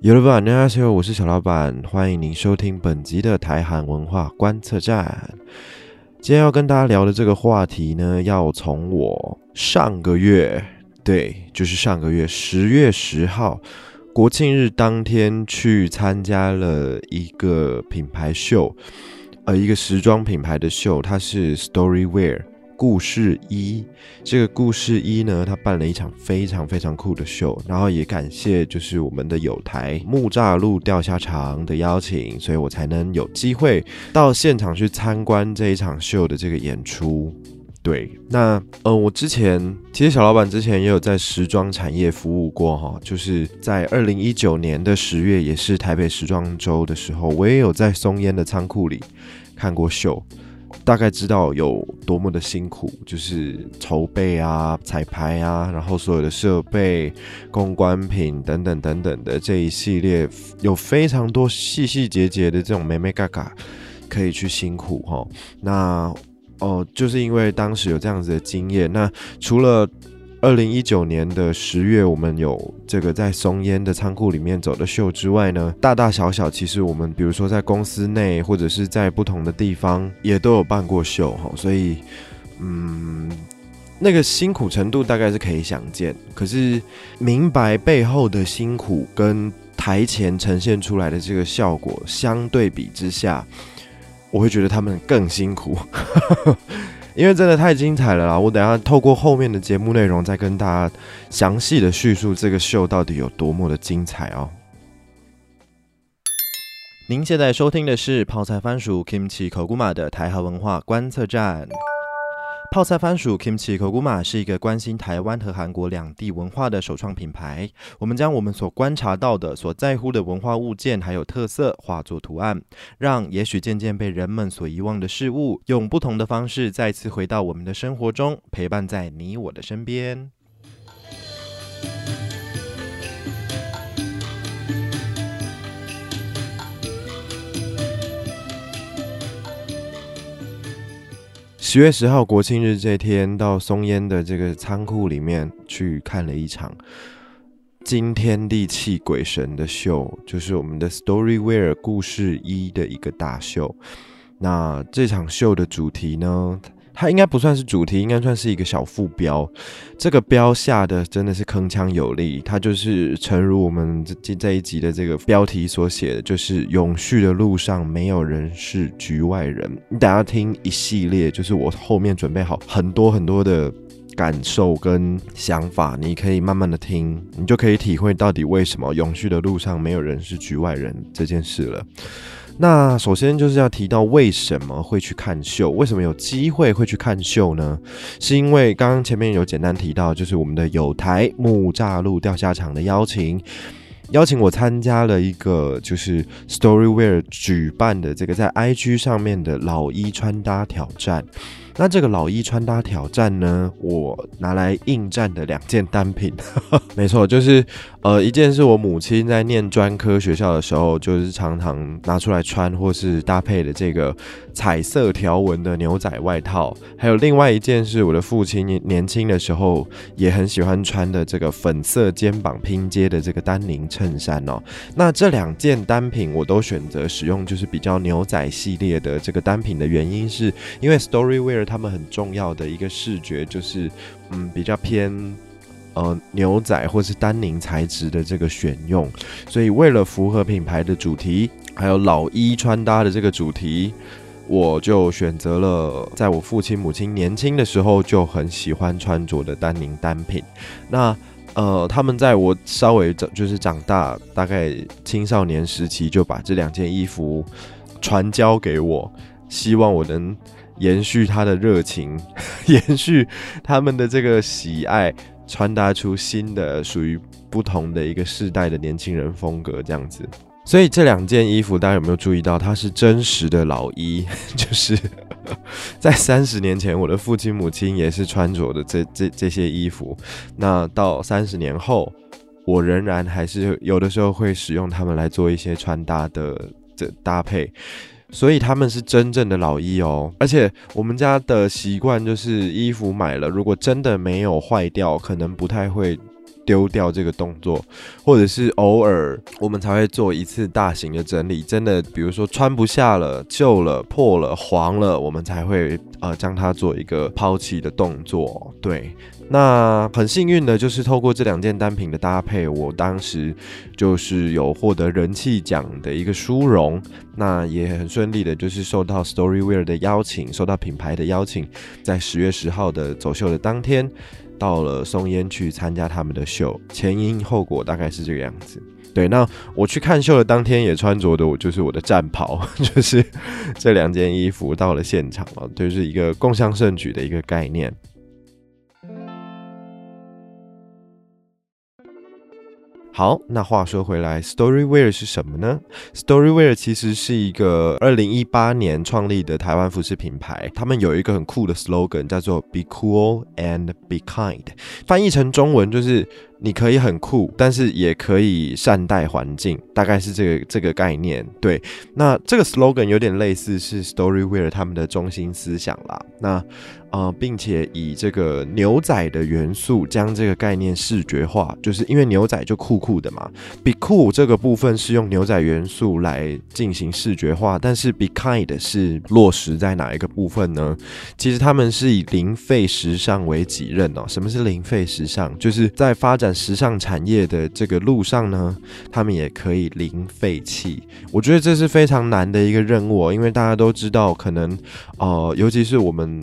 有了吧，大家好，我是小老板，欢迎您收听本集的台韩文化观测站。今天要跟大家聊的这个话题呢，要从我上个月，对，就是上个月十月十号国庆日当天去参加了一个品牌秀，呃，一个时装品牌的秀，它是 Storywear。故事一，这个故事一呢，他办了一场非常非常酷的秀，然后也感谢就是我们的友台木栅路钓虾场的邀请，所以我才能有机会到现场去参观这一场秀的这个演出。对，那呃，我之前其实小老板之前也有在时装产业服务过哈，就是在二零一九年的十月，也是台北时装周的时候，我也有在松烟的仓库里看过秀。大概知道有多么的辛苦，就是筹备啊、彩排啊，然后所有的设备、公关品等等等等的这一系列，有非常多细细节节的这种美美嘎嘎可以去辛苦哈。那哦，就是因为当时有这样子的经验，那除了。二零一九年的十月，我们有这个在松烟的仓库里面走的秀之外呢，大大小小，其实我们比如说在公司内或者是在不同的地方也都有办过秀哈，所以嗯，那个辛苦程度大概是可以想见。可是明白背后的辛苦跟台前呈现出来的这个效果相对比之下，我会觉得他们更辛苦。因为真的太精彩了啦！我等下透过后面的节目内容，再跟大家详细的叙述这个秀到底有多么的精彩哦。您现在收听的是泡菜番薯 Kimchi 口古马的台海文化观测站。泡菜番薯 Kimchi Koguma 是一个关心台湾和韩国两地文化的首创品牌。我们将我们所观察到的、所在乎的文化物件还有特色化作图案，让也许渐渐被人们所遗忘的事物，用不同的方式再次回到我们的生活中，陪伴在你我的身边。十月十号国庆日这天，到松烟的这个仓库里面去看了一场惊天地泣鬼神的秀，就是我们的 Storywear 故事一的一个大秀。那这场秀的主题呢？它应该不算是主题，应该算是一个小副标。这个标下的真的是铿锵有力，它就是诚如我们这这一集的这个标题所写的，就是永续的路上没有人是局外人。你等下听一系列，就是我后面准备好很多很多的感受跟想法，你可以慢慢的听，你就可以体会到底为什么永续的路上没有人是局外人这件事了。那首先就是要提到为什么会去看秀，为什么有机会会去看秀呢？是因为刚刚前面有简单提到，就是我们的有台木栅路钓虾场的邀请，邀请我参加了一个就是 Storywear 举办的这个在 IG 上面的老衣穿搭挑战。那这个老衣穿搭挑战呢，我拿来应战的两件单品，没错，就是呃，一件是我母亲在念专科学校的时候，就是常常拿出来穿或是搭配的这个彩色条纹的牛仔外套，还有另外一件是我的父亲年年轻的时候也很喜欢穿的这个粉色肩膀拼接的这个丹宁衬衫哦。那这两件单品我都选择使用，就是比较牛仔系列的这个单品的原因，是因为 Storywear。他们很重要的一个视觉就是，嗯，比较偏呃牛仔或是丹宁材质的这个选用，所以为了符合品牌的主题，还有老衣穿搭的这个主题，我就选择了在我父亲母亲年轻的时候就很喜欢穿着的丹宁单品。那呃，他们在我稍微就是长大，大概青少年时期就把这两件衣服传交给我，希望我能。延续他的热情，延续他们的这个喜爱，传达出新的属于不同的一个世代的年轻人风格，这样子。所以这两件衣服，大家有没有注意到，它是真实的老衣？就是 在三十年前，我的父亲母亲也是穿着的这这这些衣服。那到三十年后，我仍然还是有的时候会使用它们来做一些穿搭的这搭配。所以他们是真正的老衣哦，而且我们家的习惯就是衣服买了，如果真的没有坏掉，可能不太会丢掉这个动作，或者是偶尔我们才会做一次大型的整理。真的，比如说穿不下了、旧了、破了、黄了，我们才会呃将它做一个抛弃的动作。对。那很幸运的就是透过这两件单品的搭配，我当时就是有获得人气奖的一个殊荣。那也很顺利的，就是受到 Storywear 的邀请，受到品牌的邀请，在十月十号的走秀的当天，到了松烟去参加他们的秀。前因后果大概是这个样子。对，那我去看秀的当天也穿着的我就是我的战袍，就是这两件衣服到了现场了，就是一个共襄盛举的一个概念。好，那话说回来，Storywear 是什么呢？Storywear 其实是一个二零一八年创立的台湾服饰品牌，他们有一个很酷的 slogan，叫做 Be cool and be kind，翻译成中文就是。你可以很酷，但是也可以善待环境，大概是这个这个概念。对，那这个 slogan 有点类似是 Storywear 他们的中心思想啦。那呃，并且以这个牛仔的元素将这个概念视觉化，就是因为牛仔就酷酷的嘛。Be cool 这个部分是用牛仔元素来进行视觉化，但是 Be kind 是落实在哪一个部分呢？其实他们是以零废时尚为己任哦。什么是零废时尚？就是在发展。时尚产业的这个路上呢，他们也可以零废弃。我觉得这是非常难的一个任务，因为大家都知道，可能呃，尤其是我们，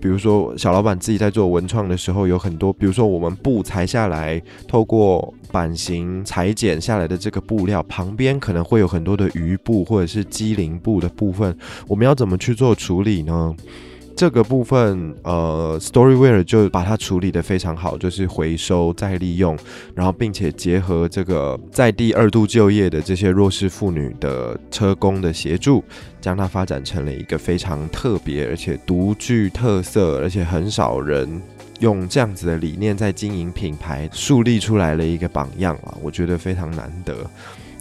比如说小老板自己在做文创的时候，有很多，比如说我们布裁下来，透过版型裁剪下来的这个布料旁边，可能会有很多的余布或者是机灵布的部分，我们要怎么去做处理呢？这个部分，呃，Storyware 就把它处理的非常好，就是回收再利用，然后并且结合这个在第二度就业的这些弱势妇女的车工的协助，将它发展成了一个非常特别而且独具特色，而且很少人用这样子的理念在经营品牌树立出来了一个榜样啊，我觉得非常难得。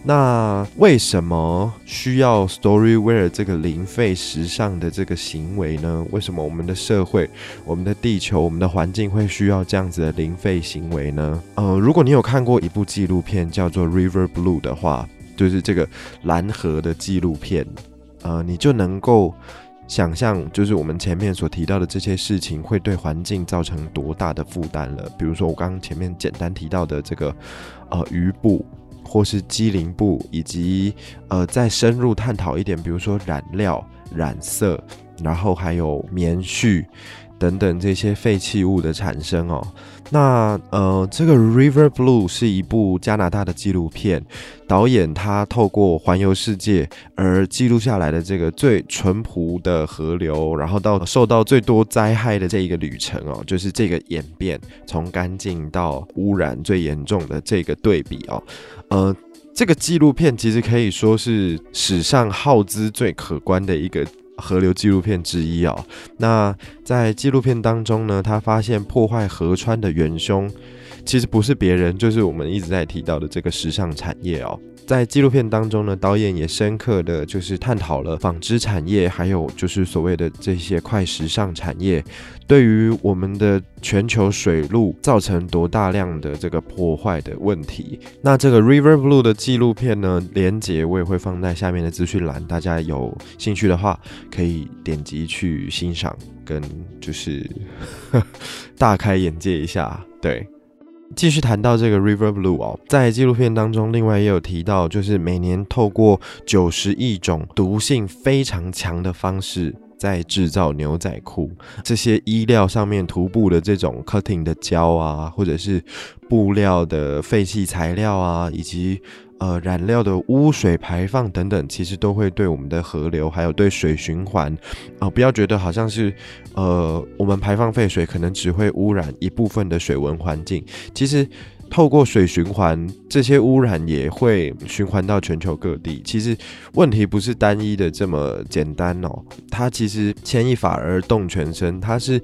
那为什么需要 Storywear 这个零费时尚的这个行为呢？为什么我们的社会、我们的地球、我们的环境会需要这样子的零费行为呢？呃，如果你有看过一部纪录片叫做《River Blue》的话，就是这个蓝河的纪录片，呃，你就能够想象，就是我们前面所提到的这些事情会对环境造成多大的负担了。比如说我刚刚前面简单提到的这个，呃，鱼布。或是机灵部，以及呃再深入探讨一点，比如说染料、染色，然后还有棉絮等等这些废弃物的产生哦。那呃，这个《River Blue》是一部加拿大的纪录片，导演他透过环游世界而记录下来的这个最淳朴的河流，然后到受到最多灾害的这一个旅程哦，就是这个演变从干净到污染最严重的这个对比哦。呃，这个纪录片其实可以说是史上耗资最可观的一个。河流纪录片之一哦，那在纪录片当中呢，他发现破坏河川的元凶，其实不是别人，就是我们一直在提到的这个时尚产业哦。在纪录片当中呢，导演也深刻的就是探讨了纺织产业，还有就是所谓的这些快时尚产业，对于我们的全球水路造成多大量的这个破坏的问题。那这个 River Blue 的纪录片呢，连接我也会放在下面的资讯栏，大家有兴趣的话可以点击去欣赏，跟就是 大开眼界一下，对。继续谈到这个 River Blue 哦，在纪录片当中，另外也有提到，就是每年透过九十亿种毒性非常强的方式在制造牛仔裤，这些衣料上面涂布的这种 cutting 的胶啊，或者是布料的废弃材料啊，以及。呃，染料的污水排放等等，其实都会对我们的河流，还有对水循环，啊，不要觉得好像是，呃，我们排放废水可能只会污染一部分的水文环境，其实透过水循环，这些污染也会循环到全球各地。其实问题不是单一的这么简单哦，它其实牵一发而动全身，它是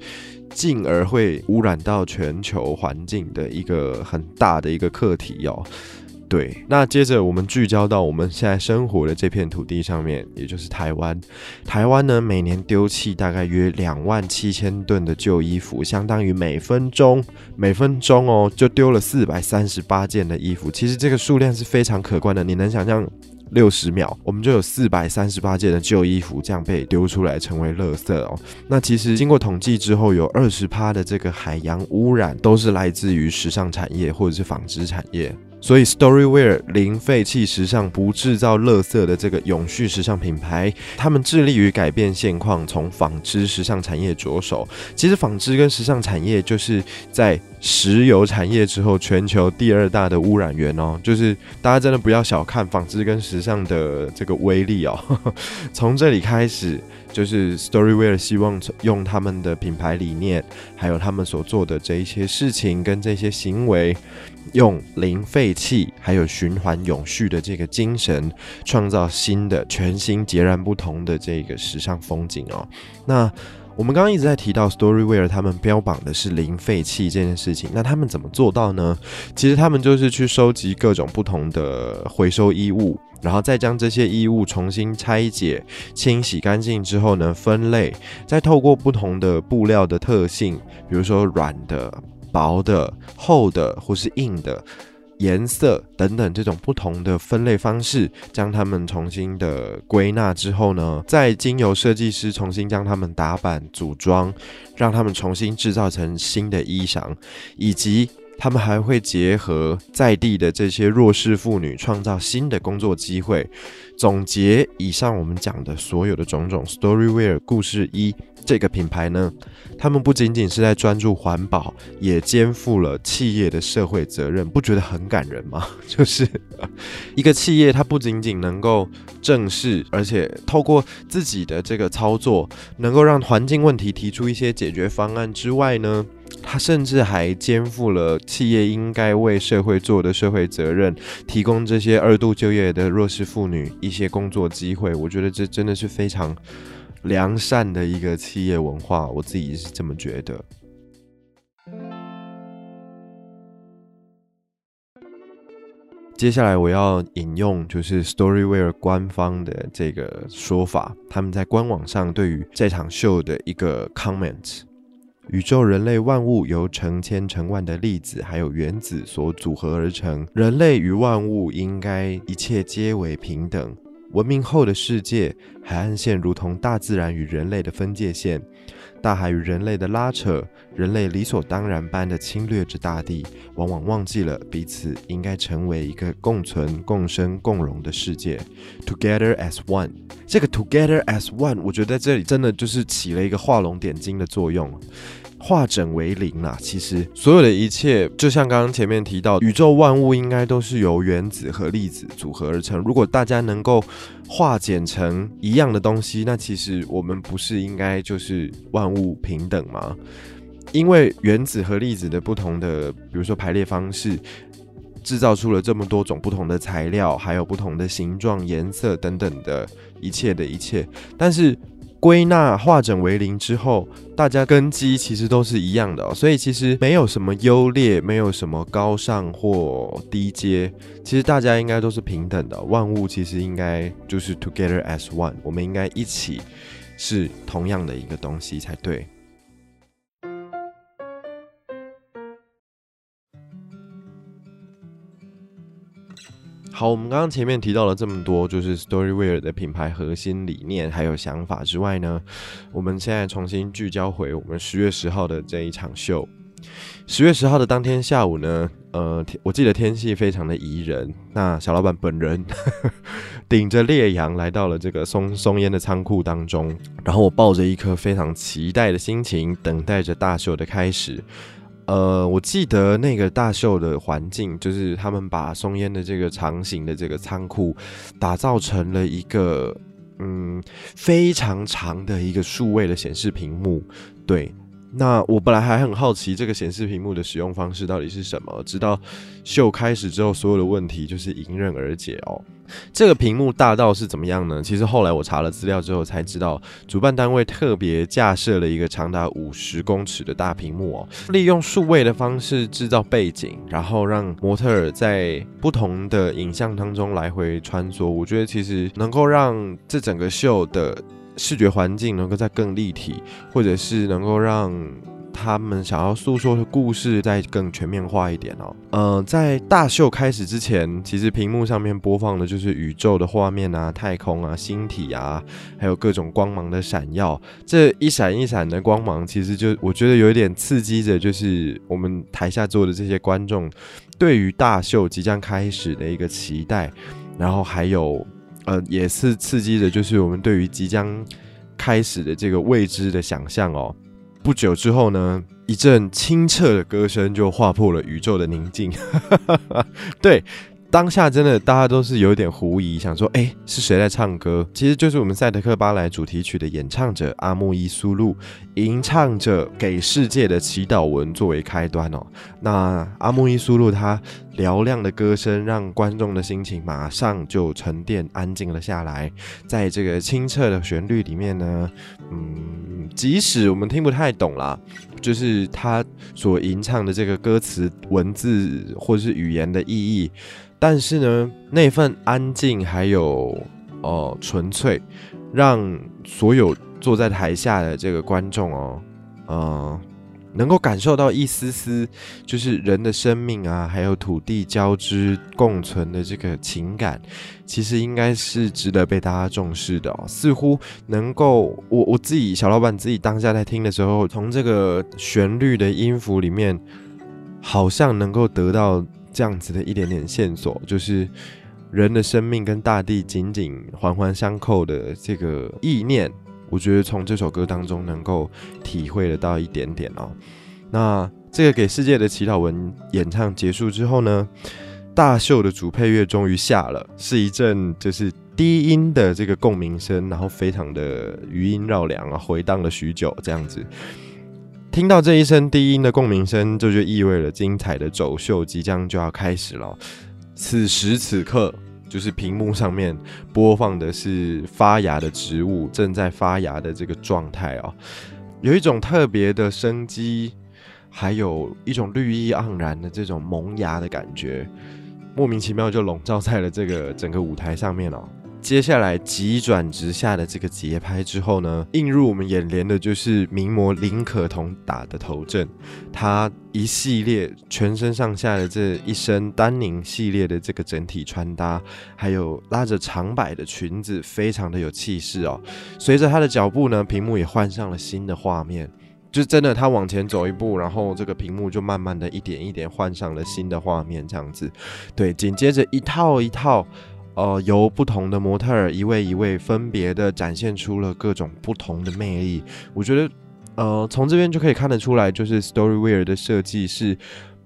进而会污染到全球环境的一个很大的一个课题哦。对，那接着我们聚焦到我们现在生活的这片土地上面，也就是台湾。台湾呢，每年丢弃大概约两万七千吨的旧衣服，相当于每分钟每分钟哦，就丢了四百三十八件的衣服。其实这个数量是非常可观的，你能想象？六十秒，我们就有四百三十八件的旧衣服这样被丢出来成为垃圾哦。那其实经过统计之后，有二十趴的这个海洋污染都是来自于时尚产业或者是纺织产业。所以，Storywear 零废弃时尚不制造垃圾的这个永续时尚品牌，他们致力于改变现况，从纺织时尚产业着手。其实，纺织跟时尚产业就是在石油产业之后全球第二大的污染源哦。就是大家真的不要小看纺织跟时尚的这个威力哦。从这里开始，就是 Storywear 希望用他们的品牌理念，还有他们所做的这一些事情跟这些行为。用零废弃还有循环永续的这个精神，创造新的、全新、截然不同的这个时尚风景哦。那我们刚刚一直在提到 Storywear，他们标榜的是零废弃这件事情。那他们怎么做到呢？其实他们就是去收集各种不同的回收衣物，然后再将这些衣物重新拆解、清洗干净之后呢，分类，再透过不同的布料的特性，比如说软的。薄的、厚的或是硬的，颜色等等这种不同的分类方式，将它们重新的归纳之后呢，再经由设计师重新将它们打版、组装，让它们重新制造成新的衣裳，以及他们还会结合在地的这些弱势妇女，创造新的工作机会。总结以上我们讲的所有的种种，Storywear 故事一。这个品牌呢，他们不仅仅是在专注环保，也肩负了企业的社会责任，不觉得很感人吗？就是一个企业，它不仅仅能够正视，而且透过自己的这个操作，能够让环境问题提出一些解决方案之外呢，他甚至还肩负了企业应该为社会做的社会责任，提供这些二度就业的弱势妇女一些工作机会。我觉得这真的是非常。良善的一个企业文化，我自己是这么觉得。接下来我要引用就是 Storywear 官方的这个说法，他们在官网上对于这场秀的一个 comment：宇宙、人类、万物由成千成万的粒子还有原子所组合而成，人类与万物应该一切皆为平等。文明后的世界，海岸线如同大自然与人类的分界线，大海与人类的拉扯，人类理所当然般的侵略着大地，往往忘记了彼此应该成为一个共存、共生、共荣的世界。Together as one，这个 Together as one，我觉得在这里真的就是起了一个画龙点睛的作用。化整为零啦！其实所有的一切，就像刚刚前面提到，宇宙万物应该都是由原子和粒子组合而成。如果大家能够化简成一样的东西，那其实我们不是应该就是万物平等吗？因为原子和粒子的不同的，比如说排列方式，制造出了这么多种不同的材料，还有不同的形状、颜色等等的一切的一切，但是。归纳化整为零之后，大家根基其实都是一样的，所以其实没有什么优劣，没有什么高尚或低阶，其实大家应该都是平等的。万物其实应该就是 together as one，我们应该一起是同样的一个东西才对。好，我们刚刚前面提到了这么多，就是 Storywear 的品牌核心理念还有想法之外呢，我们现在重新聚焦回我们十月十号的这一场秀。十月十号的当天下午呢，呃，我记得天气非常的宜人，那小老板本人 顶着烈阳来到了这个松松烟的仓库当中，然后我抱着一颗非常期待的心情，等待着大秀的开始。呃，我记得那个大秀的环境，就是他们把松烟的这个长形的这个仓库打造成了一个嗯非常长的一个数位的显示屏幕，对，那我本来还很好奇这个显示屏幕的使用方式到底是什么，直到秀开始之后，所有的问题就是迎刃而解哦。这个屏幕大到是怎么样呢？其实后来我查了资料之后才知道，主办单位特别架设了一个长达五十公尺的大屏幕哦，利用数位的方式制造背景，然后让模特儿在不同的影像当中来回穿梭。我觉得其实能够让这整个秀的。视觉环境能够再更立体，或者是能够让他们想要诉说的故事再更全面化一点哦。呃，在大秀开始之前，其实屏幕上面播放的就是宇宙的画面啊、太空啊、星体啊，还有各种光芒的闪耀。这一闪一闪的光芒，其实就我觉得有一点刺激着，就是我们台下坐的这些观众对于大秀即将开始的一个期待，然后还有。呃，也是刺激着，就是我们对于即将开始的这个未知的想象哦。不久之后呢，一阵清澈的歌声就划破了宇宙的宁静。对。当下真的大家都是有点狐疑，想说，哎，是谁在唱歌？其实就是我们赛德克巴莱主题曲的演唱者阿木伊苏路，吟唱着给世界的祈祷文作为开端哦。那阿木伊苏路他嘹亮的歌声，让观众的心情马上就沉淀安静了下来。在这个清澈的旋律里面呢，嗯，即使我们听不太懂啦，就是他所吟唱的这个歌词文字或是语言的意义。但是呢，那份安静还有哦纯粹，让所有坐在台下的这个观众哦，呃，能够感受到一丝丝，就是人的生命啊，还有土地交织共存的这个情感，其实应该是值得被大家重视的。哦似乎能够，我我自己小老板自己当下在听的时候，从这个旋律的音符里面，好像能够得到。这样子的一点点线索，就是人的生命跟大地紧紧环环相扣的这个意念，我觉得从这首歌当中能够体会得到一点点哦。那这个给世界的祈祷文演唱结束之后呢，大秀的主配乐终于下了，是一阵就是低音的这个共鸣声，然后非常的余音绕梁啊，回荡了许久这样子。听到这一声低音的共鸣声，这就意味着精彩的走秀即将就要开始了。此时此刻，就是屏幕上面播放的是发芽的植物正在发芽的这个状态哦，有一种特别的生机，还有一种绿意盎然的这种萌芽的感觉，莫名其妙就笼罩在了这个整个舞台上面了。接下来急转直下的这个节拍之后呢，映入我们眼帘的就是名模林可彤打的头阵，她一系列全身上下的这一身丹宁系列的这个整体穿搭，还有拉着长摆的裙子，非常的有气势哦。随着她的脚步呢，屏幕也换上了新的画面，就真的，她往前走一步，然后这个屏幕就慢慢的一点一点换上了新的画面，这样子。对，紧接着一套一套。呃，由不同的模特儿一位一位分别的展现出了各种不同的魅力。我觉得，呃，从这边就可以看得出来，就是 Storywear 的设计是，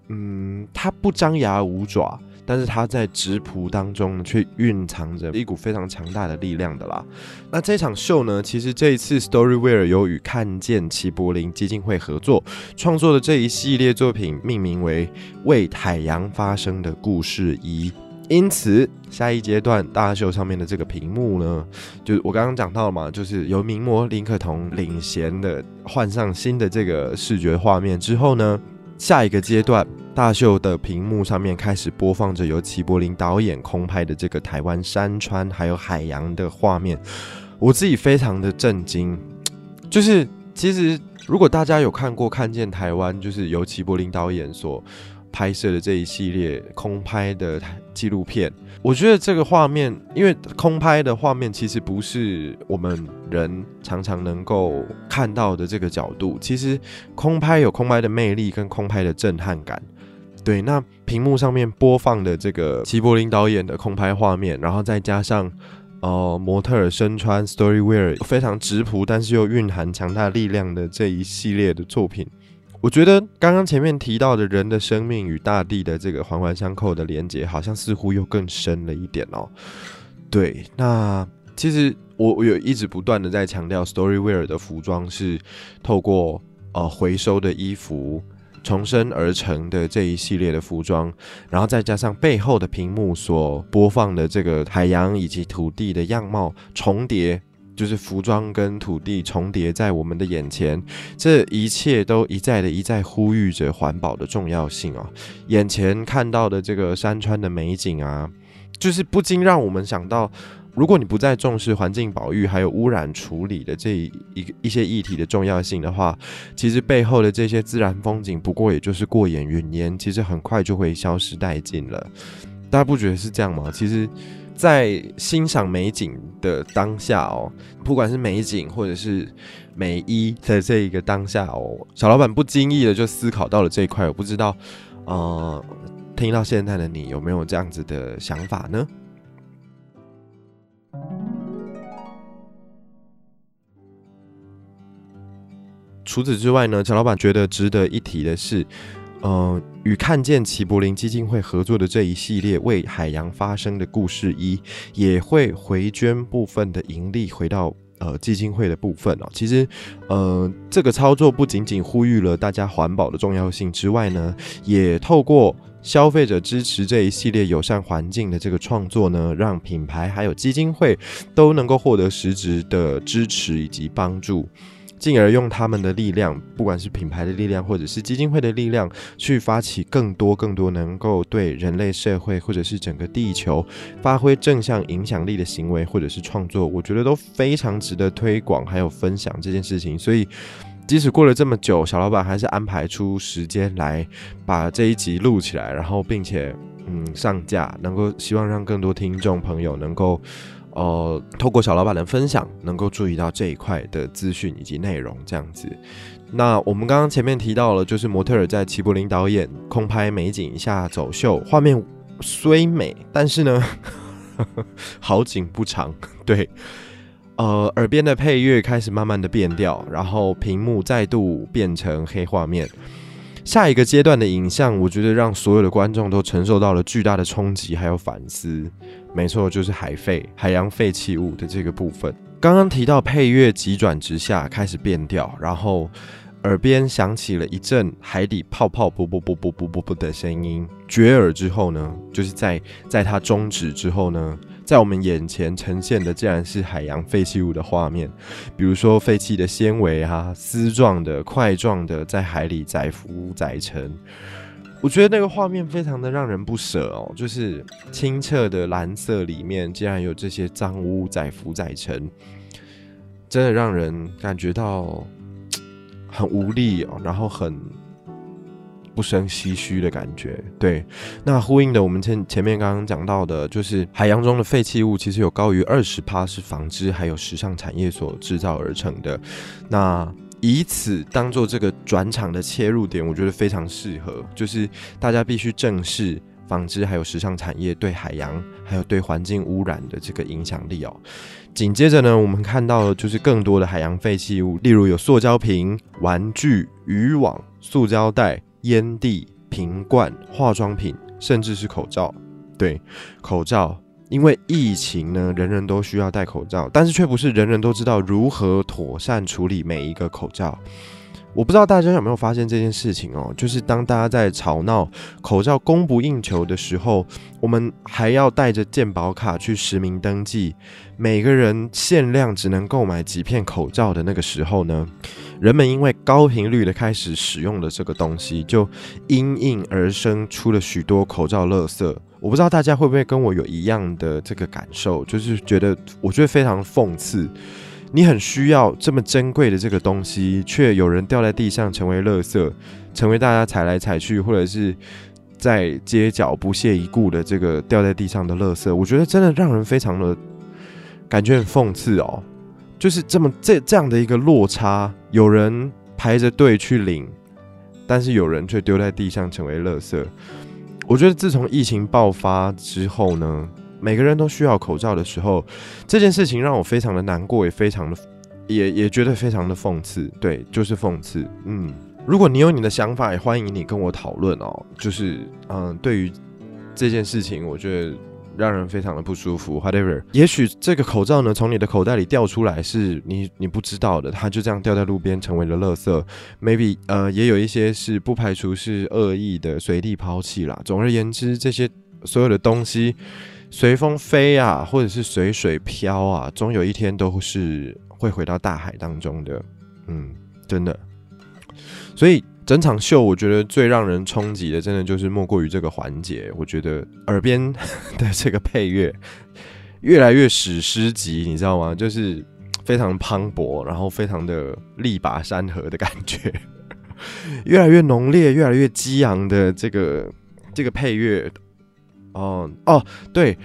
嗯，它不张牙舞爪，但是它在直朴当中却蕴藏着一股非常强大的力量的啦。那这场秀呢，其实这一次 Storywear 有与看见齐柏林基金会合作创作的这一系列作品，命名为《为海洋发生的故事一》。因此，下一阶段大秀上面的这个屏幕呢，就是我刚刚讲到了嘛，就是由名模林可彤领衔的换上新的这个视觉画面之后呢，下一个阶段大秀的屏幕上面开始播放着由齐柏林导演空拍的这个台湾山川还有海洋的画面，我自己非常的震惊，就是其实如果大家有看过《看见台湾》，就是由齐柏林导演所。拍摄的这一系列空拍的纪录片，我觉得这个画面，因为空拍的画面其实不是我们人常常能够看到的这个角度。其实空拍有空拍的魅力跟空拍的震撼感。对，那屏幕上面播放的这个齐柏林导演的空拍画面，然后再加上呃模特儿身穿 Storywear 非常直朴，但是又蕴含强大力量的这一系列的作品。我觉得刚刚前面提到的人的生命与大地的这个环环相扣的连接，好像似乎又更深了一点哦。对，那其实我我有一直不断的在强调，Storywear 的服装是透过呃回收的衣服。重生而成的这一系列的服装，然后再加上背后的屏幕所播放的这个海洋以及土地的样貌重叠，就是服装跟土地重叠在我们的眼前，这一切都一再的一再呼吁着环保的重要性啊！眼前看到的这个山川的美景啊，就是不禁让我们想到。如果你不再重视环境保育还有污染处理的这一一些议题的重要性的话，其实背后的这些自然风景不过也就是过眼云烟，其实很快就会消失殆尽了。大家不觉得是这样吗？其实，在欣赏美景的当下哦，不管是美景或者是美衣的这一个当下哦，小老板不经意的就思考到了这一块。我不知道，呃，听到现在的你有没有这样子的想法呢？除此之外呢，陈老板觉得值得一提的是，呃，与看见齐柏林基金会合作的这一系列为海洋发声的故事一，也会回捐部分的盈利回到呃基金会的部分哦。其实，呃，这个操作不仅仅呼吁了大家环保的重要性之外呢，也透过消费者支持这一系列友善环境的这个创作呢，让品牌还有基金会都能够获得实质的支持以及帮助。进而用他们的力量，不管是品牌的力量，或者是基金会的力量，去发起更多更多能够对人类社会或者是整个地球发挥正向影响力的行为，或者是创作，我觉得都非常值得推广还有分享这件事情。所以，即使过了这么久，小老板还是安排出时间来把这一集录起来，然后并且嗯上架，能够希望让更多听众朋友能够。呃，透过小老板的分享，能够注意到这一块的资讯以及内容，这样子。那我们刚刚前面提到了，就是模特儿在齐柏林导演空拍美景下走秀，画面虽美，但是呢，好景不长。对，呃，耳边的配乐开始慢慢的变调，然后屏幕再度变成黑画面。下一个阶段的影像，我觉得让所有的观众都承受到了巨大的冲击，还有反思。没错，就是海废、海洋废弃物的这个部分。刚刚提到配乐急转直下，开始变调，然后耳边响起了一阵海底泡泡啵啵啵啵啵啵啵的声音。绝耳之后呢，就是在在它终止之后呢，在我们眼前呈现的竟然是海洋废弃物的画面，比如说废弃的纤维啊、丝状的、块状的，在海里载浮载沉。我觉得那个画面非常的让人不舍哦，就是清澈的蓝色里面竟然有这些脏污载浮载沉，真的让人感觉到很无力哦，然后很不生唏嘘的感觉。对，那呼应的我们前前面刚刚讲到的，就是海洋中的废弃物其实有高于二十帕是纺织还有时尚产业所制造而成的，那。以此当做这个转场的切入点，我觉得非常适合。就是大家必须正视纺织还有时尚产业对海洋还有对环境污染的这个影响力哦。紧接着呢，我们看到就是更多的海洋废弃物，例如有塑胶瓶、玩具、渔网、塑胶袋、烟蒂、瓶罐、化妆品，甚至是口罩。对，口罩。因为疫情呢，人人都需要戴口罩，但是却不是人人都知道如何妥善处理每一个口罩。我不知道大家有没有发现这件事情哦，就是当大家在吵闹口罩供不应求的时候，我们还要带着健保卡去实名登记，每个人限量只能购买几片口罩的那个时候呢，人们因为高频率的开始使用了这个东西，就因应而生出了许多口罩垃圾。我不知道大家会不会跟我有一样的这个感受，就是觉得我觉得非常讽刺，你很需要这么珍贵的这个东西，却有人掉在地上成为垃圾，成为大家踩来踩去，或者是在街角不屑一顾的这个掉在地上的垃圾。我觉得真的让人非常的感觉很讽刺哦，就是这么这这样的一个落差，有人排着队去领，但是有人却丢在地上成为垃圾。我觉得自从疫情爆发之后呢，每个人都需要口罩的时候，这件事情让我非常的难过，也非常的，也也觉得非常的讽刺。对，就是讽刺。嗯，如果你有你的想法，也欢迎你跟我讨论哦。就是，嗯，对于这件事情，我觉得让人非常的不舒服。Whatever，也许这个口罩呢从你的口袋里掉出来是你你不知道的，它就这样掉在路边成为了垃圾。Maybe 呃也有一些是不排除是恶意的随地抛弃啦。总而言之，这些所有的东西随风飞啊，或者是随水飘啊，总有一天都是会回到大海当中的。嗯，真的。所以。整场秀，我觉得最让人冲击的，真的就是莫过于这个环节。我觉得耳边的这个配乐越来越史诗级，你知道吗？就是非常磅礴，然后非常的力拔山河的感觉，越来越浓烈，越来越激昂的这个这个配乐。哦哦，对。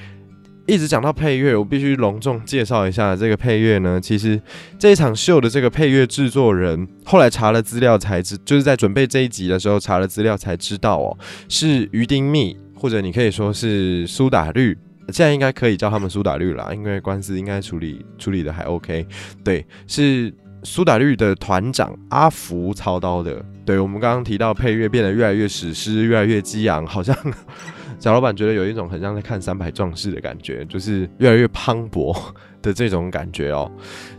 一直讲到配乐，我必须隆重介绍一下这个配乐呢。其实这一场秀的这个配乐制作人，后来查了资料才知，就是在准备这一集的时候查了资料才知道哦，是于丁密，或者你可以说是苏打绿，现在应该可以叫他们苏打绿了，因为官司应该处理处理的还 OK。对，是苏打绿的团长阿福操刀的。对我们刚刚提到配乐变得越来越史诗，越来越激昂，好像。小老板觉得有一种很像在看三百壮士的感觉，就是越来越磅礴 的这种感觉哦。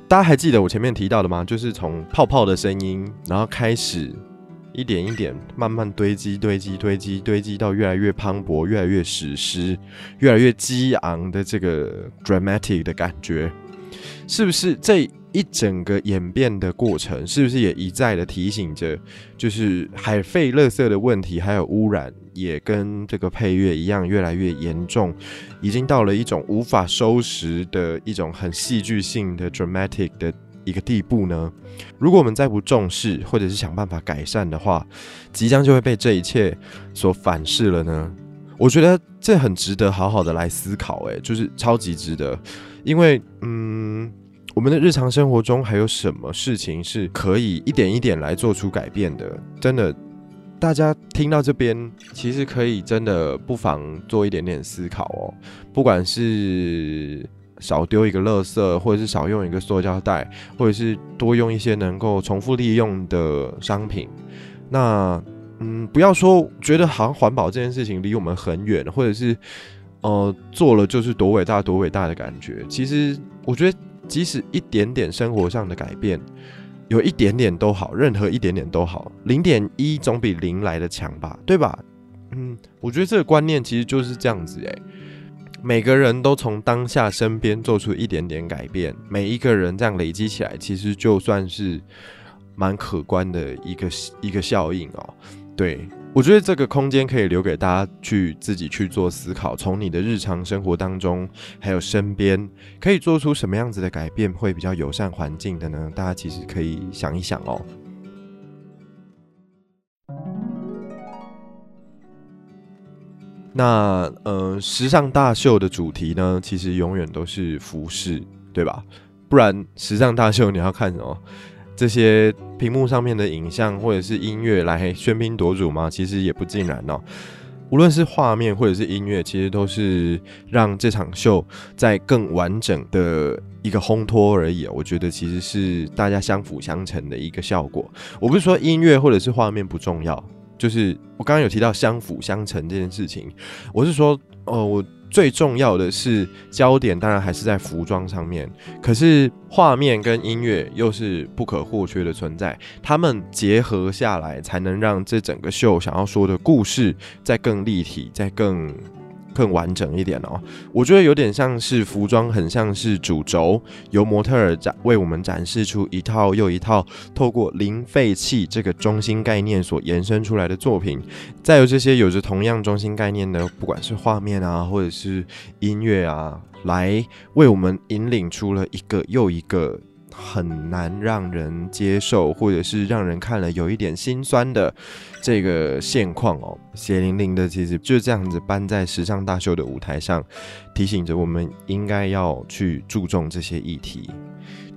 大家还记得我前面提到的吗？就是从泡泡的声音，然后开始一点一点慢慢堆积、堆积、堆积、堆积到越来越磅礴、越来越史诗、越来越激昂的这个 dramatic 的感觉，是不是这？一整个演变的过程，是不是也一再的提醒着，就是海废垃圾的问题，还有污染，也跟这个配乐一样，越来越严重，已经到了一种无法收拾的一种很戏剧性的 dramatic 的一个地步呢？如果我们再不重视，或者是想办法改善的话，即将就会被这一切所反噬了呢？我觉得这很值得好好的来思考，诶，就是超级值得，因为，嗯。我们的日常生活中还有什么事情是可以一点一点来做出改变的？真的，大家听到这边，其实可以真的不妨做一点点思考哦。不管是少丢一个垃圾，或者是少用一个塑胶袋，或者是多用一些能够重复利用的商品。那，嗯，不要说觉得好像环保这件事情离我们很远，或者是，呃，做了就是多伟大多伟大的感觉。其实，我觉得。即使一点点生活上的改变，有一点点都好，任何一点点都好，零点一总比零来的强吧，对吧？嗯，我觉得这个观念其实就是这样子诶。每个人都从当下身边做出一点点改变，每一个人这样累积起来，其实就算是蛮可观的一个一个效应哦。对。我觉得这个空间可以留给大家去自己去做思考，从你的日常生活当中，还有身边，可以做出什么样子的改变会比较友善环境的呢？大家其实可以想一想哦。那呃，时尚大秀的主题呢，其实永远都是服饰，对吧？不然时尚大秀你要看什么？这些屏幕上面的影像或者是音乐来喧宾夺主吗？其实也不尽然哦。无论是画面或者是音乐，其实都是让这场秀在更完整的一个烘托而已。我觉得其实是大家相辅相成的一个效果。我不是说音乐或者是画面不重要，就是我刚刚有提到相辅相成这件事情。我是说，哦，我。最重要的是焦点，当然还是在服装上面。可是画面跟音乐又是不可或缺的存在，他们结合下来，才能让这整个秀想要说的故事再更立体，再更。更完整一点哦，我觉得有点像是服装，很像是主轴，由模特儿展为我们展示出一套又一套透过零废弃这个中心概念所延伸出来的作品，再有这些有着同样中心概念的，不管是画面啊，或者是音乐啊，来为我们引领出了一个又一个。很难让人接受，或者是让人看了有一点心酸的这个现况哦，血淋淋的，其实就这样子搬在时尚大秀的舞台上，提醒着我们应该要去注重这些议题。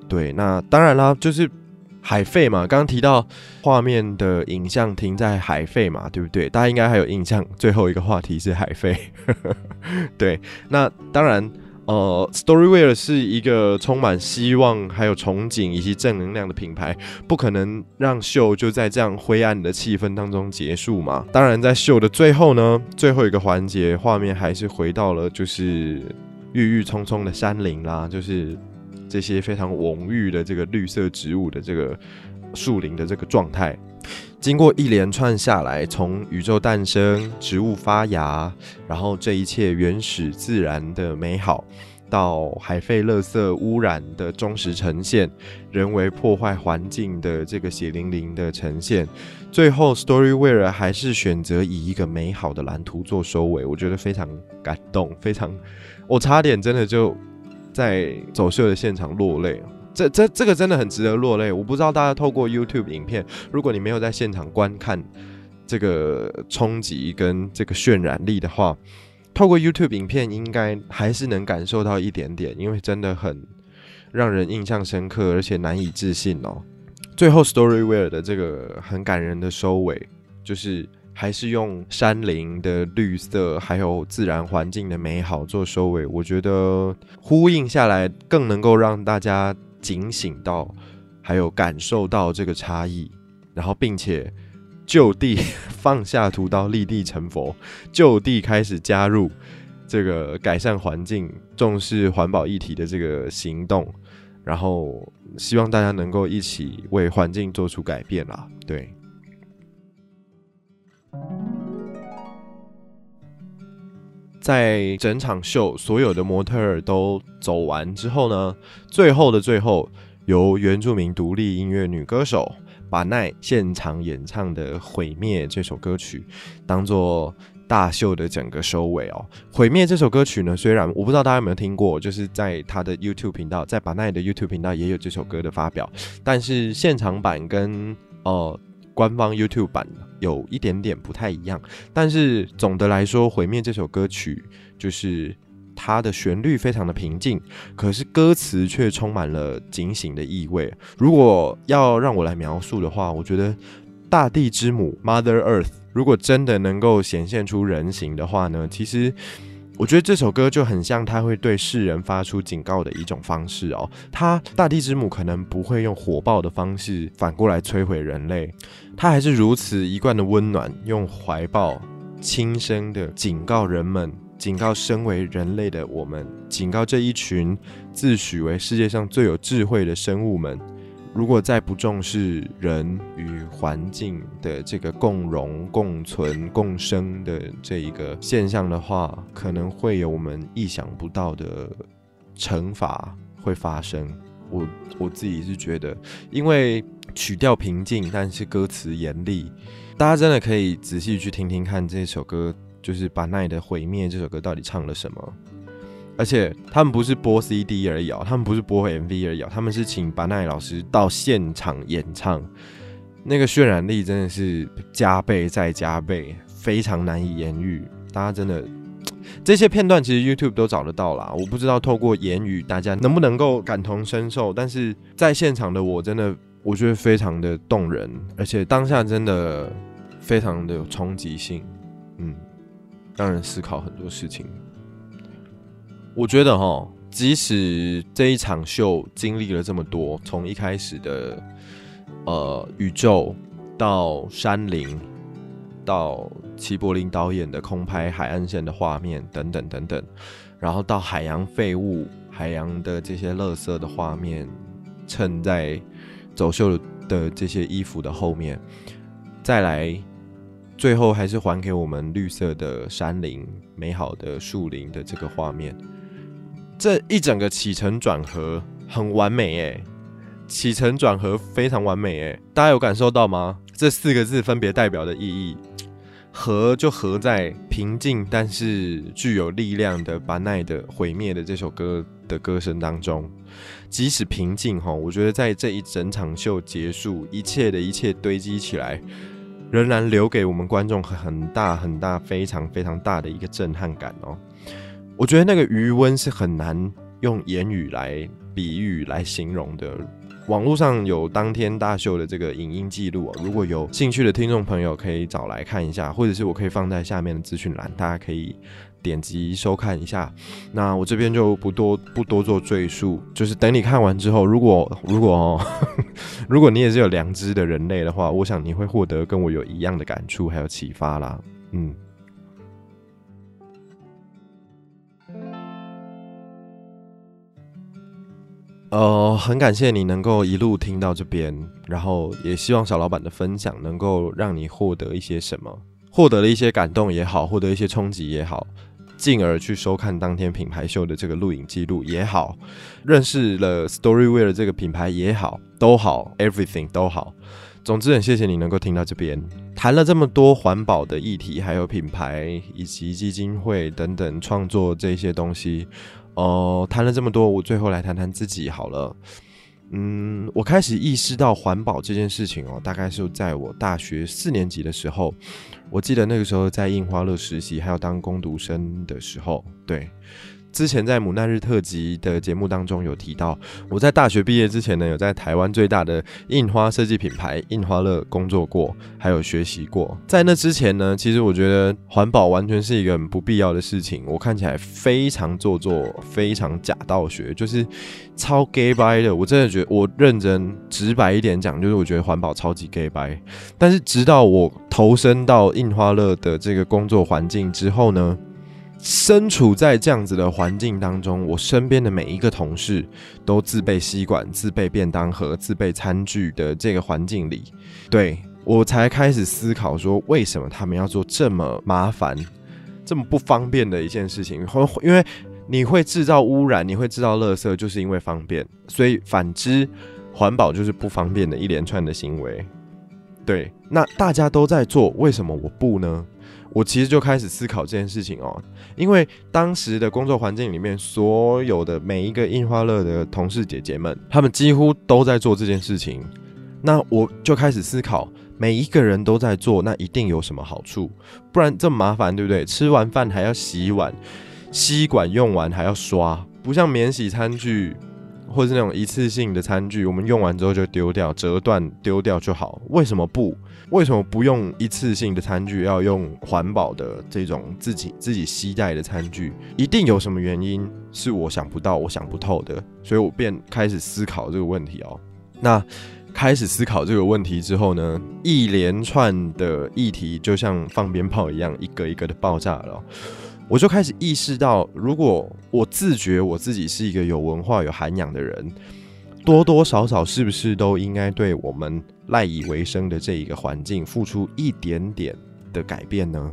对，那当然啦，就是海费嘛，刚刚提到画面的影像停在海费嘛，对不对？大家应该还有印象，最后一个话题是海费。对，那当然。呃，Storyware 是一个充满希望、还有憧憬以及正能量的品牌，不可能让秀就在这样灰暗的气氛当中结束嘛。当然，在秀的最后呢，最后一个环节，画面还是回到了就是郁郁葱葱的山林啦，就是这些非常蓊郁的这个绿色植物的这个树林的这个状态。经过一连串下来，从宇宙诞生、植物发芽，然后这一切原始自然的美好，到海废垃圾污染的忠实呈现，人为破坏环境的这个血淋淋的呈现，最后 Storyware 还是选择以一个美好的蓝图做收尾，我觉得非常感动，非常，我差点真的就在走秀的现场落泪。这这这个真的很值得落泪。我不知道大家透过 YouTube 影片，如果你没有在现场观看这个冲击跟这个渲染力的话，透过 YouTube 影片应该还是能感受到一点点，因为真的很让人印象深刻，而且难以置信哦。最后 Storyware 的这个很感人的收尾，就是还是用山林的绿色还有自然环境的美好做收尾，我觉得呼应下来更能够让大家。警醒到，还有感受到这个差异，然后并且就地 放下屠刀，立地成佛，就地开始加入这个改善环境、重视环保议题的这个行动，然后希望大家能够一起为环境做出改变啦。对，在整场秀所有的模特儿都走完之后呢，最后的最后，由原住民独立音乐女歌手巴奈现场演唱的《毁灭》这首歌曲，当做大秀的整个收尾哦。《毁灭》这首歌曲呢，虽然我不知道大家有没有听过，就是在他的 YouTube 频道，在巴奈的 YouTube 频道也有这首歌的发表，但是现场版跟呃官方 YouTube 版有一点点不太一样。但是总的来说，《毁灭》这首歌曲就是。它的旋律非常的平静，可是歌词却充满了警醒的意味。如果要让我来描述的话，我觉得大地之母 Mother Earth 如果真的能够显现出人形的话呢，其实我觉得这首歌就很像他会对世人发出警告的一种方式哦。他大地之母可能不会用火爆的方式反过来摧毁人类，他还是如此一贯的温暖，用怀抱轻声的警告人们。警告身为人类的我们，警告这一群自诩为世界上最有智慧的生物们：如果再不重视人与环境的这个共荣、共存、共生的这一个现象的话，可能会有我们意想不到的惩罚会发生。我我自己是觉得，因为曲调平静，但是歌词严厉，大家真的可以仔细去听听看这首歌。就是把奈的毁灭这首歌到底唱了什么？而且他们不是播 CD 而已，他们不是播 MV 而已，他们是请巴奈老师到现场演唱，那个渲染力真的是加倍再加倍，非常难以言喻。大家真的这些片段其实 YouTube 都找得到啦，我不知道透过言语大家能不能够感同身受，但是在现场的我真的我觉得非常的动人，而且当下真的非常的有冲击性，嗯。让人思考很多事情。我觉得哈，即使这一场秀经历了这么多，从一开始的呃宇宙，到山林，到齐柏林导演的空拍海岸线的画面等等等等，然后到海洋废物、海洋的这些垃圾的画面，衬在走秀的这些衣服的后面，再来。最后还是还给我们绿色的山林、美好的树林的这个画面，这一整个起承转合很完美诶，起承转合非常完美诶，大家有感受到吗？这四个字分别代表的意义，合就合在平静但是具有力量的把奈的毁灭的这首歌的歌声当中，即使平静哈，我觉得在这一整场秀结束，一切的一切堆积起来。仍然留给我们观众很大很大、非常非常大的一个震撼感哦。我觉得那个余温是很难用言语来比喻、来形容的。网络上有当天大秀的这个影音记录啊，如果有兴趣的听众朋友可以找来看一下，或者是我可以放在下面的资讯栏，大家可以点击收看一下。那我这边就不多不多做赘述，就是等你看完之后，如果如果哦，如果你也是有良知的人类的话，我想你会获得跟我有一样的感触还有启发啦，嗯。呃，很感谢你能够一路听到这边，然后也希望小老板的分享能够让你获得一些什么，获得了一些感动也好，获得一些冲击也好，进而去收看当天品牌秀的这个录影记录也好，认识了 Storywear 这个品牌也好，都好，everything 都好。总之，很谢谢你能够听到这边，谈了这么多环保的议题，还有品牌以及基金会等等创作这些东西。哦，谈了这么多，我最后来谈谈自己好了。嗯，我开始意识到环保这件事情哦，大概是在我大学四年级的时候。我记得那个时候在印花乐实习，还要当工读生的时候，对。之前在母难日特辑的节目当中有提到，我在大学毕业之前呢，有在台湾最大的印花设计品牌印花乐工作过，还有学习过。在那之前呢，其实我觉得环保完全是一个很不必要的事情，我看起来非常做作，非常假道学，就是超 gay 掰的。我真的觉得，我认真直白一点讲，就是我觉得环保超级 gay 掰。但是直到我投身到印花乐的这个工作环境之后呢？身处在这样子的环境当中，我身边的每一个同事都自备吸管、自备便当盒、自备餐具的这个环境里，对我才开始思考说，为什么他们要做这么麻烦、这么不方便的一件事情？因为你会制造污染，你会制造垃圾，就是因为方便。所以反之，环保就是不方便的一连串的行为。对，那大家都在做，为什么我不呢？我其实就开始思考这件事情哦，因为当时的工作环境里面，所有的每一个印花乐的同事姐姐们，他们几乎都在做这件事情。那我就开始思考，每一个人都在做，那一定有什么好处？不然这么麻烦，对不对？吃完饭还要洗碗，吸管用完还要刷，不像免洗餐具或是那种一次性的餐具，我们用完之后就丢掉，折断丢掉就好。为什么不？为什么不用一次性的餐具，要用环保的这种自己自己携带的餐具？一定有什么原因是我想不到、我想不透的，所以我便开始思考这个问题哦。那开始思考这个问题之后呢，一连串的议题就像放鞭炮一样，一个一个的爆炸了。我就开始意识到，如果我自觉我自己是一个有文化、有涵养的人。多多少少是不是都应该对我们赖以为生的这一个环境付出一点点的改变呢？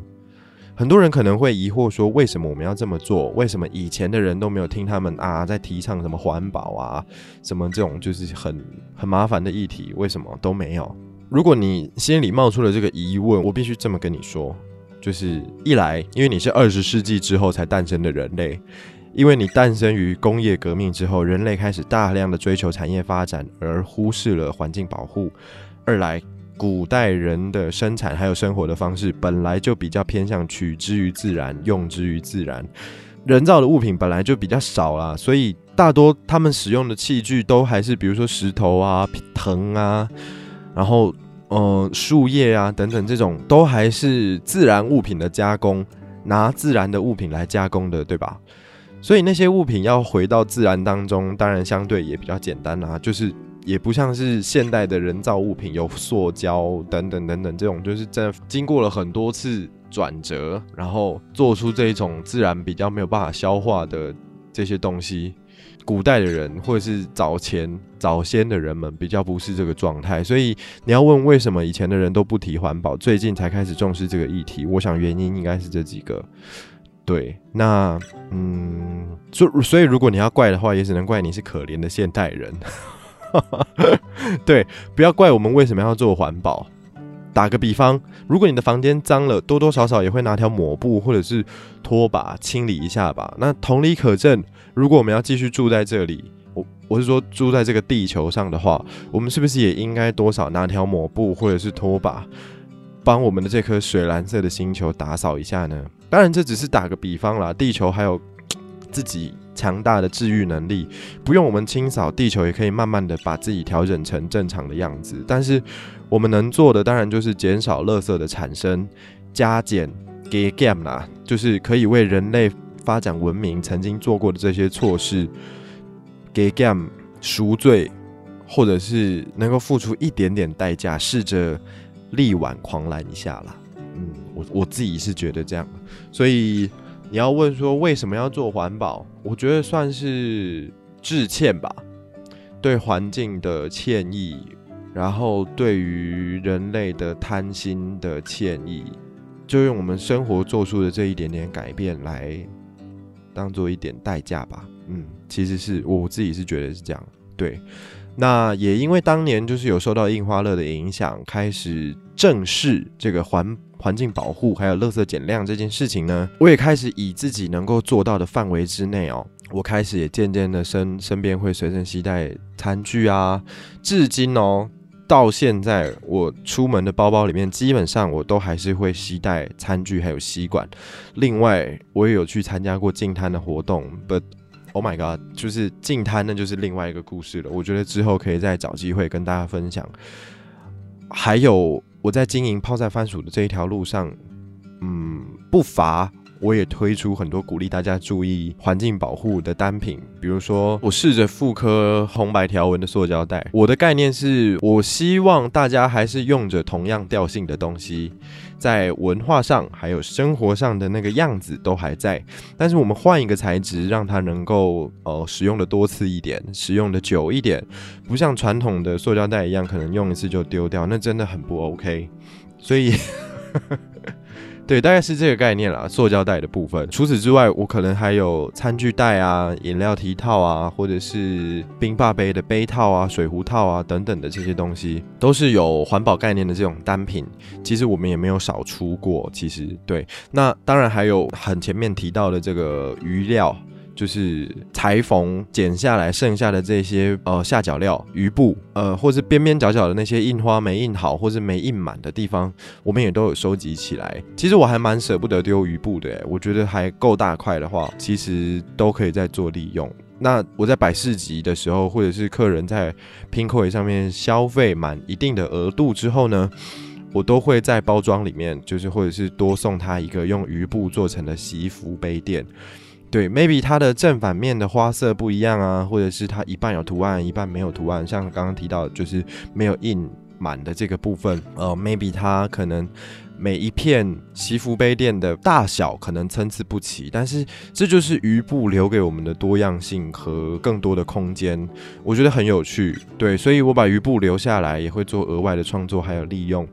很多人可能会疑惑说，为什么我们要这么做？为什么以前的人都没有听他们啊，在提倡什么环保啊，什么这种就是很很麻烦的议题，为什么都没有？如果你心里冒出了这个疑问，我必须这么跟你说，就是一来，因为你是二十世纪之后才诞生的人类。因为你诞生于工业革命之后，人类开始大量的追求产业发展，而忽视了环境保护。二来，古代人的生产还有生活的方式本来就比较偏向取之于自然，用之于自然，人造的物品本来就比较少啦，所以大多他们使用的器具都还是比如说石头啊、藤啊，然后呃树叶啊等等这种，都还是自然物品的加工，拿自然的物品来加工的，对吧？所以那些物品要回到自然当中，当然相对也比较简单啦，就是也不像是现代的人造物品，有塑胶等等等等这种，就是真的经过了很多次转折，然后做出这一种自然比较没有办法消化的这些东西。古代的人或者是早前早先的人们比较不是这个状态，所以你要问为什么以前的人都不提环保，最近才开始重视这个议题，我想原因应该是这几个。对，那嗯，所所以如果你要怪的话，也只能怪你是可怜的现代人。对，不要怪我们为什么要做环保。打个比方，如果你的房间脏了，多多少少也会拿条抹布或者是拖把清理一下吧。那同理可证，如果我们要继续住在这里，我我是说住在这个地球上的话，我们是不是也应该多少拿条抹布或者是拖把？帮我们的这颗水蓝色的星球打扫一下呢？当然，这只是打个比方啦。地球还有自己强大的治愈能力，不用我们清扫地球，也可以慢慢的把自己调整成正常的样子。但是我们能做的，当然就是减少垃圾的产生，加减给 game 啦，就是可以为人类发展文明曾经做过的这些错事给 game 赎罪，或者是能够付出一点点代价，试着力挽狂澜一下啦。嗯，我我自己是觉得这样，所以你要问说为什么要做环保，我觉得算是致歉吧，对环境的歉意，然后对于人类的贪心的歉意，就用我们生活做出的这一点点改变来当做一点代价吧。嗯，其实是我自己是觉得是这样，对。那也因为当年就是有受到印花乐的影响，开始正视这个环环境保护还有垃圾减量这件事情呢，我也开始以自己能够做到的范围之内哦，我开始也渐渐的身身边会随身携带餐具啊，至今哦，到现在我出门的包包里面基本上我都还是会携带餐具还有吸管，另外我也有去参加过净摊的活动，but Oh my god！就是净摊，那就是另外一个故事了。我觉得之后可以再找机会跟大家分享。还有我在经营泡菜番薯的这一条路上，嗯，不乏。我也推出很多鼓励大家注意环境保护的单品，比如说我试着复刻红白条纹的塑胶袋。我的概念是我希望大家还是用着同样调性的东西，在文化上还有生活上的那个样子都还在，但是我们换一个材质，让它能够呃使用的多次一点，使用的久一点，不像传统的塑胶袋一样，可能用一次就丢掉，那真的很不 OK。所以。对，大概是这个概念啦，塑胶袋的部分。除此之外，我可能还有餐具袋啊、饮料提套啊，或者是冰霸杯的杯套啊、水壶套啊等等的这些东西，都是有环保概念的这种单品。其实我们也没有少出过。其实对，那当然还有很前面提到的这个鱼料。就是裁缝剪下来剩下的这些呃下脚料余布，呃，或是边边角角的那些印花没印好或是没印满的地方，我们也都有收集起来。其实我还蛮舍不得丢余布的，我觉得还够大块的话，其实都可以再做利用。那我在摆市集的时候，或者是客人在拼扣上面消费满一定的额度之后呢，我都会在包装里面，就是或者是多送他一个用余布做成的洗衣服杯垫。对，maybe 它的正反面的花色不一样啊，或者是它一半有图案，一半没有图案。像刚刚提到，就是没有印满的这个部分，呃，maybe 它可能每一片西服杯垫的大小可能参差不齐，但是这就是余布留给我们的多样性和更多的空间，我觉得很有趣。对，所以我把余布留下来，也会做额外的创作还有利用。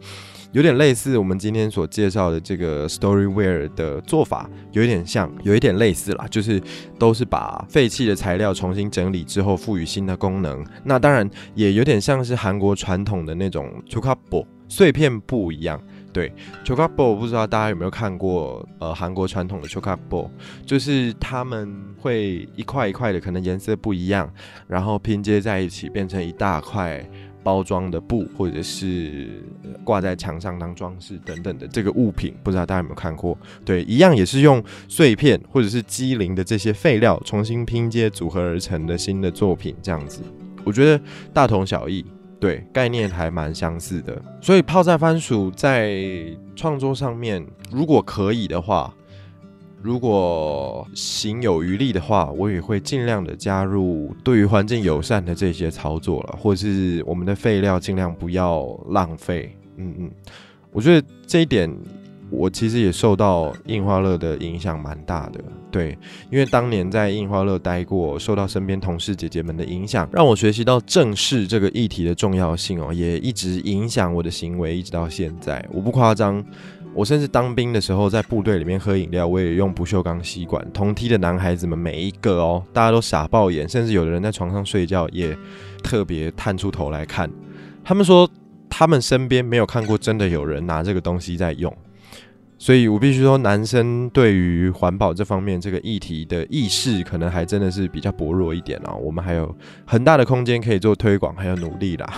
有点类似我们今天所介绍的这个 Storyware 的做法，有一点像，有一点类似啦，就是都是把废弃的材料重新整理之后，赋予新的功能。那当然也有点像是韩国传统的那种 chokabo 碎片布一样。对，chokabo 不知道大家有没有看过？呃，韩国传统的 chokabo 就是他们会一块一块的，可能颜色不一样，然后拼接在一起变成一大块。包装的布，或者是挂在墙上当装饰等等的这个物品，不知道大家有没有看过？对，一样也是用碎片或者是机灵的这些废料重新拼接组合而成的新的作品，这样子，我觉得大同小异，对，概念还蛮相似的。所以泡菜番薯在创作上面，如果可以的话。如果行有余力的话，我也会尽量的加入对于环境友善的这些操作了，或是我们的废料尽量不要浪费。嗯嗯，我觉得这一点我其实也受到印花乐的影响蛮大的。对，因为当年在印花乐待过，受到身边同事姐姐们的影响，让我学习到正视这个议题的重要性哦，也一直影响我的行为，一直到现在。我不夸张。我甚至当兵的时候，在部队里面喝饮料，我也用不锈钢吸管。同梯的男孩子们每一个哦，大家都傻爆眼，甚至有的人在床上睡觉也特别探出头来看。他们说，他们身边没有看过真的有人拿这个东西在用。所以我必须说，男生对于环保这方面这个议题的意识，可能还真的是比较薄弱一点哦。我们还有很大的空间可以做推广，还有努力啦。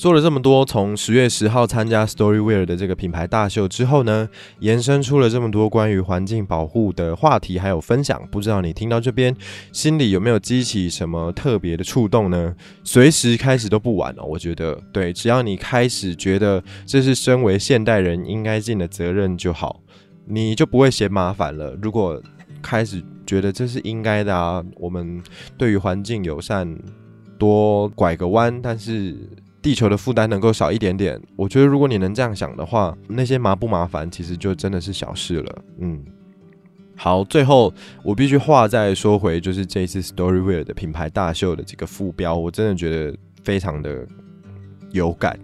说了这么多，从十月十号参加 Storywear 的这个品牌大秀之后呢，延伸出了这么多关于环境保护的话题，还有分享。不知道你听到这边，心里有没有激起什么特别的触动呢？随时开始都不晚哦，我觉得，对，只要你开始觉得这是身为现代人应该尽的责任就好，你就不会嫌麻烦了。如果开始觉得这是应该的啊，我们对于环境友善，多拐个弯，但是。地球的负担能够少一点点，我觉得如果你能这样想的话，那些麻不麻烦其实就真的是小事了。嗯，好，最后我必须话再说回，就是这一次 Storywear 的品牌大秀的这个副标，我真的觉得非常的有感，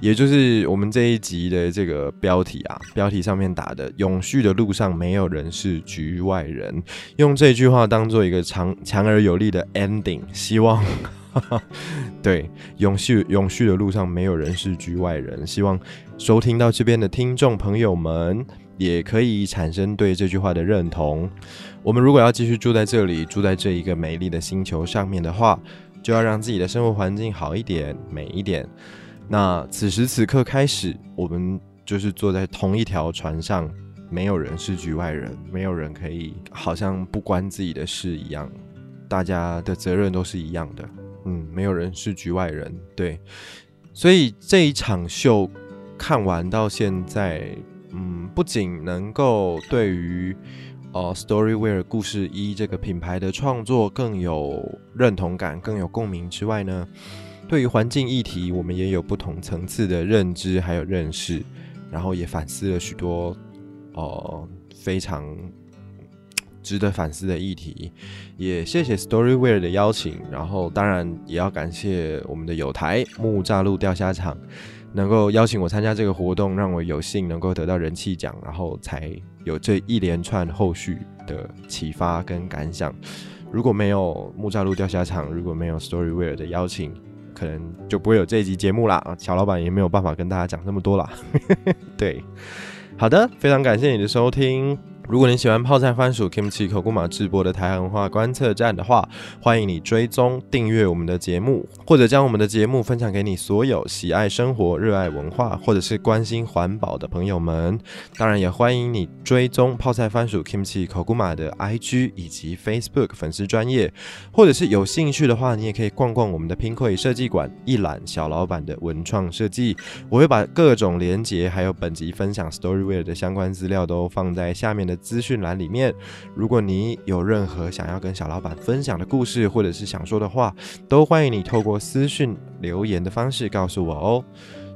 也就是我们这一集的这个标题啊，标题上面打的“永续的路上没有人是局外人”，用这句话当做一个强强而有力的 ending，希望。对，永续永续的路上没有人是局外人。希望收听到这边的听众朋友们，也可以产生对这句话的认同。我们如果要继续住在这里，住在这一个美丽的星球上面的话，就要让自己的生活环境好一点、美一点。那此时此刻开始，我们就是坐在同一条船上，没有人是局外人，没有人可以好像不关自己的事一样，大家的责任都是一样的。嗯，没有人是局外人，对，所以这一场秀看完到现在，嗯，不仅能够对于呃 Storywear 故事一这个品牌的创作更有认同感、更有共鸣之外呢，对于环境议题，我们也有不同层次的认知还有认识，然后也反思了许多，呃，非常。值得反思的议题，也谢谢 StoryWare 的邀请，然后当然也要感谢我们的友台木栅路钓虾场，能够邀请我参加这个活动，让我有幸能够得到人气奖，然后才有这一连串后续的启发跟感想。如果没有木栅路钓虾场，如果没有 StoryWare 的邀请，可能就不会有这一集节目啦。小老板也没有办法跟大家讲这么多啦。对，好的，非常感谢你的收听。如果你喜欢泡菜番薯 Kimchi 口古马直播的台湾文化观测站的话，欢迎你追踪订阅我们的节目，或者将我们的节目分享给你所有喜爱生活、热爱文化或者是关心环保的朋友们。当然，也欢迎你追踪泡菜番薯 Kimchi 口古马的 IG 以及 Facebook 粉丝专业，或者是有兴趣的话，你也可以逛逛我们的 Pincoy 设计馆，一览小老板的文创设计。我会把各种连结还有本集分享 Storywear 的相关资料都放在下面的。资讯栏里面，如果你有任何想要跟小老板分享的故事，或者是想说的话，都欢迎你透过私讯留言的方式告诉我哦。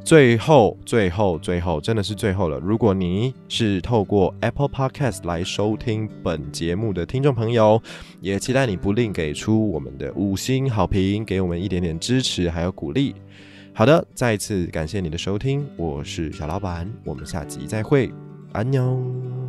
最后，最后，最后，真的是最后了。如果你是透过 Apple Podcast 来收听本节目的听众朋友，也期待你不吝给出我们的五星好评，给我们一点点支持还有鼓励。好的，再一次感谢你的收听，我是小老板，我们下集再会，安妞。